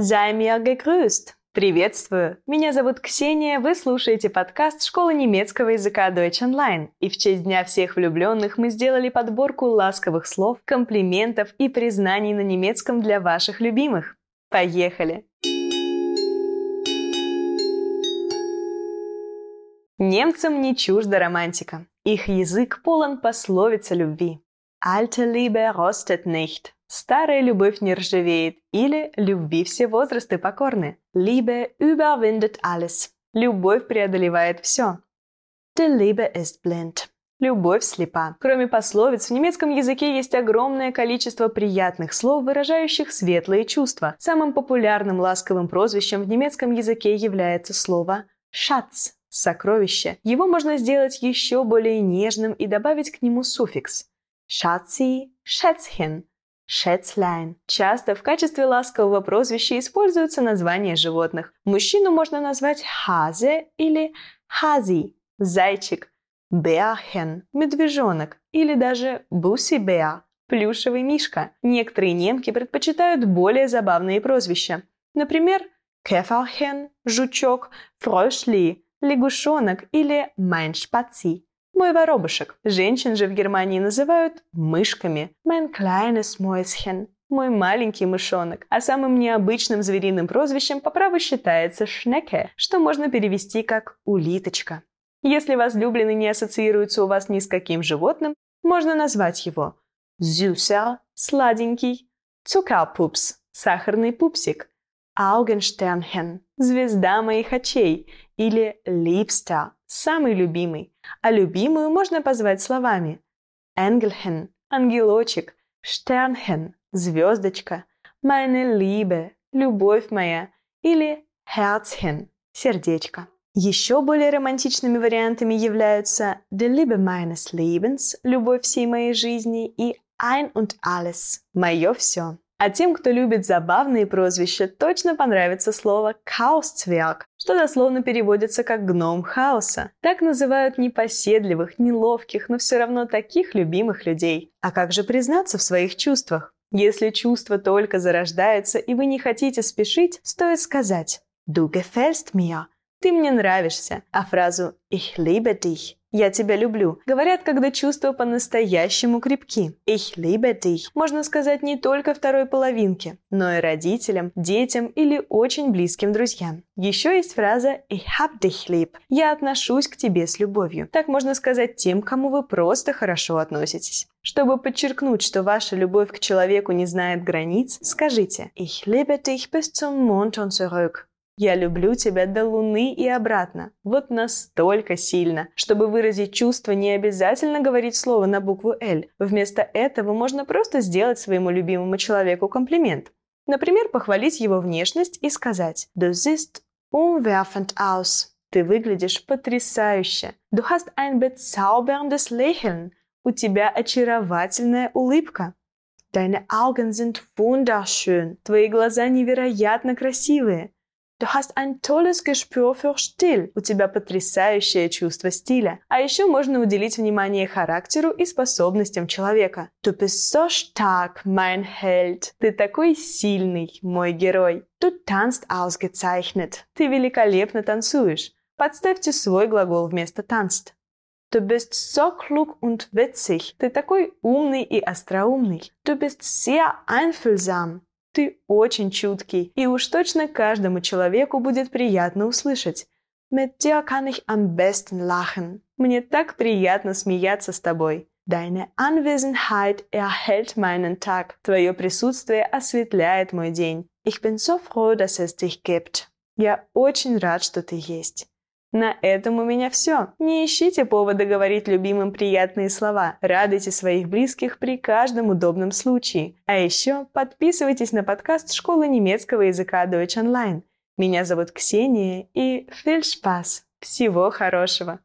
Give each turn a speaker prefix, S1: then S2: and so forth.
S1: Sei mir gegrüßt. Приветствую! Меня зовут Ксения, вы слушаете подкаст школы немецкого языка Deutsch Online. И в честь Дня всех влюбленных мы сделали подборку ласковых слов, комплиментов и признаний на немецком для ваших любимых. Поехали! Немцам не чужда романтика. Их язык полон пословиц любви. Alte Liebe rostet nicht. Старая любовь не ржавеет. Или любви все возрасты покорны. Liebe überwindet alles. Любовь преодолевает все. Die Liebe ist blind. Любовь слепа. Кроме пословиц, в немецком языке есть огромное количество приятных слов, выражающих светлые чувства. Самым популярным ласковым прозвищем в немецком языке является слово «шац» – сокровище. Его можно сделать еще более нежным и добавить к нему суффикс Шаци, Schätzchen, Schätzlein. Часто в качестве ласкового прозвища используются названия животных. Мужчину можно назвать Хазе или Хази, зайчик, Беахен, медвежонок или даже Буси-беа, плюшевый мишка. Некоторые немки предпочитают более забавные прозвища. Например, Käferchen, жучок, Фрöschli, лягушонок или Spazi, мой воробушек. Женщин же в Германии называют мышками. Mein kleines Mäuschen. Мой маленький мышонок. А самым необычным звериным прозвищем по праву считается шнеке, что можно перевести как улиточка. Если возлюбленный не ассоциируется у вас ни с каким животным, можно назвать его Süßer – сладенький, Zuckerpups – сахарный пупсик, Augensternchen – звезда моих очей или Liebster – самый любимый, а любимую можно позвать словами Engelchen – ангелочек, Sternchen – звездочка, meine Liebe – любовь моя или Herzchen – сердечко. Еще более романтичными вариантами являются Die Liebe meines Lebens – любовь всей моей жизни и Ein und alles – мое все. А тем, кто любит забавные прозвища, точно понравится слово «каусцверк», что дословно переводится как «гном хаоса». Так называют непоседливых, неловких, но все равно таких любимых людей. А как же признаться в своих чувствах? Если чувства только зарождаются и вы не хотите спешить, стоит сказать «Du gefällst mir» – «Ты мне нравишься», а фразу «Ich liebe dich» «Я тебя люблю» говорят, когда чувства по-настоящему крепки. «Ich liebe dich» можно сказать не только второй половинке, но и родителям, детям или очень близким друзьям. Еще есть фраза «Ich hab dich lieb» – «Я отношусь к тебе с любовью». Так можно сказать тем, кому вы просто хорошо относитесь. Чтобы подчеркнуть, что ваша любовь к человеку не знает границ, скажите «Ich liebe dich bis zum Mond und zurück» Я люблю тебя до Луны и обратно. Вот настолько сильно. Чтобы выразить чувство, не обязательно говорить слово на букву «Л». Вместо этого можно просто сделать своему любимому человеку комплимент. Например, похвалить его внешность и сказать «Du siehst umwerfend aus». Ты выглядишь потрясающе. Du hast ein bezauberndes Lächeln. У тебя очаровательная улыбка. Deine Augen sind wunderschön. Твои глаза невероятно красивые. Du hast ein tolles Gespür für Stil. У тебя потрясающее чувство стиля. А еще можно уделить внимание характеру и способностям человека. Du bist so stark, mein Held. Ты такой сильный, мой герой. Du tanzt ausgezeichnet. Ты великолепно танцуешь. Подставьте свой глагол вместо tanzt. Du bist so klug und witzig. Ты такой умный и остроумный. Du bist sehr einfühlsam. Ты очень чуткий, и уж точно каждому человеку будет приятно услышать. Mit dir kann ich am besten lachen. Мне так приятно смеяться с тобой. Deine Anwesenheit erhält meinen Tag. Твое присутствие осветляет мой день. Ich bin so froh, dass es dich gibt. Я очень рад, что ты есть. На этом у меня все. Не ищите повода говорить любимым приятные слова. Радуйте своих близких при каждом удобном случае. А еще подписывайтесь на подкаст Школы немецкого языка Deutsch Online. Меня зовут Ксения и Spaß. Всего хорошего!